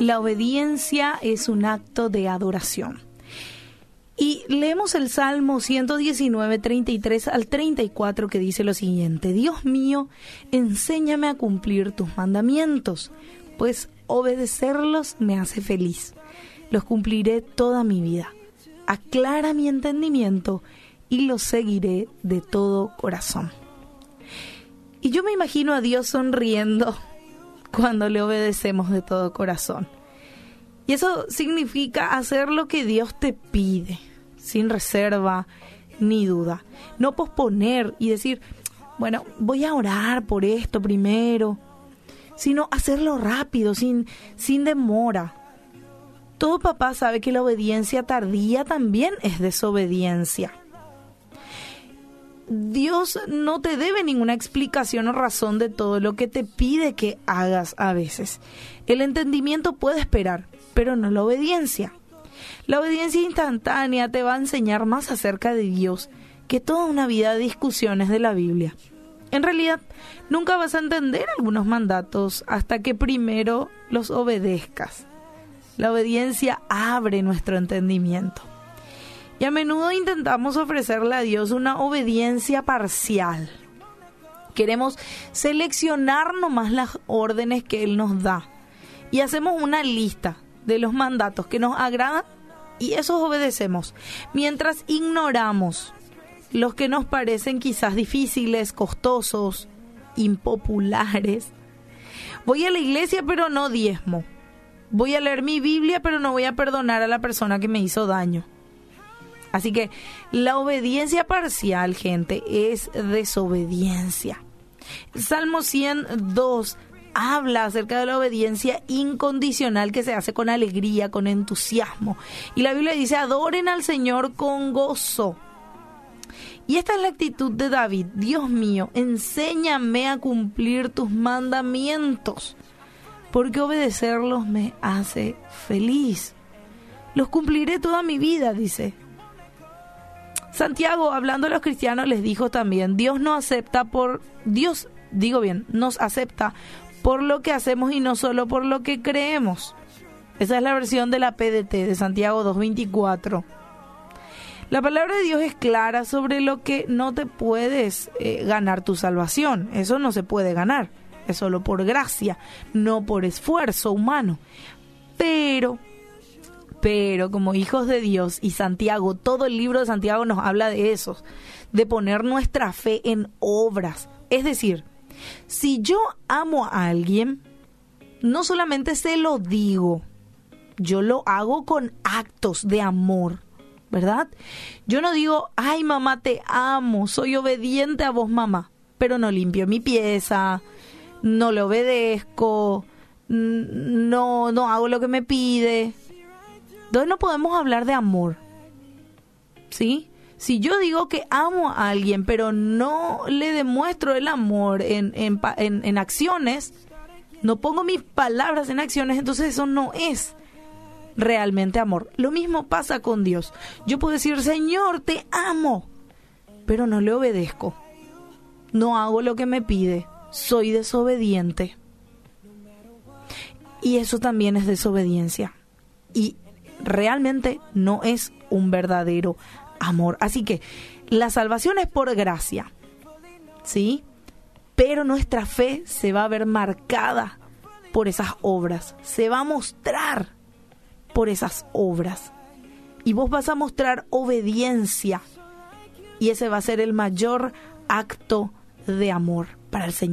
la obediencia es un acto de adoración. Y leemos el Salmo 119, 33 al 34 que dice lo siguiente, Dios mío, enséñame a cumplir tus mandamientos, pues obedecerlos me hace feliz. Los cumpliré toda mi vida. Aclara mi entendimiento y los seguiré de todo corazón. Y yo me imagino a Dios sonriendo cuando le obedecemos de todo corazón. Y eso significa hacer lo que Dios te pide, sin reserva ni duda. No posponer y decir, bueno, voy a orar por esto primero, sino hacerlo rápido, sin, sin demora. Todo papá sabe que la obediencia tardía también es desobediencia. Dios no te debe ninguna explicación o razón de todo lo que te pide que hagas a veces. El entendimiento puede esperar, pero no la obediencia. La obediencia instantánea te va a enseñar más acerca de Dios que toda una vida de discusiones de la Biblia. En realidad, nunca vas a entender algunos mandatos hasta que primero los obedezcas. La obediencia abre nuestro entendimiento. Y a menudo intentamos ofrecerle a Dios una obediencia parcial. Queremos seleccionar nomás las órdenes que Él nos da. Y hacemos una lista de los mandatos que nos agradan y esos obedecemos. Mientras ignoramos los que nos parecen quizás difíciles, costosos, impopulares. Voy a la iglesia pero no diezmo. Voy a leer mi Biblia pero no voy a perdonar a la persona que me hizo daño. Así que la obediencia parcial, gente, es desobediencia. Salmo 102 habla acerca de la obediencia incondicional que se hace con alegría, con entusiasmo. Y la Biblia dice, adoren al Señor con gozo. Y esta es la actitud de David. Dios mío, enséñame a cumplir tus mandamientos, porque obedecerlos me hace feliz. Los cumpliré toda mi vida, dice. Santiago, hablando a los cristianos, les dijo también, Dios no acepta por, Dios, digo bien, nos acepta por lo que hacemos y no solo por lo que creemos. Esa es la versión de la PDT de Santiago 2.24. La palabra de Dios es clara sobre lo que no te puedes eh, ganar tu salvación. Eso no se puede ganar. Es solo por gracia, no por esfuerzo humano. Pero pero como hijos de Dios y Santiago, todo el libro de Santiago nos habla de eso, de poner nuestra fe en obras. Es decir, si yo amo a alguien, no solamente se lo digo, yo lo hago con actos de amor, ¿verdad? Yo no digo, ay mamá, te amo, soy obediente a vos mamá, pero no limpio mi pieza, no le obedezco, no, no hago lo que me pide. Entonces no podemos hablar de amor. ¿Sí? Si yo digo que amo a alguien, pero no le demuestro el amor en, en, en, acciones, no pongo mis palabras en acciones, entonces eso no es realmente amor. Lo mismo pasa con Dios. Yo puedo decir, Señor, te amo, pero no le obedezco. No hago lo que me pide. Soy desobediente. Y eso también es desobediencia. Y realmente no es un verdadero amor. Así que la salvación es por gracia, ¿sí? Pero nuestra fe se va a ver marcada por esas obras, se va a mostrar por esas obras. Y vos vas a mostrar obediencia. Y ese va a ser el mayor acto de amor para el Señor.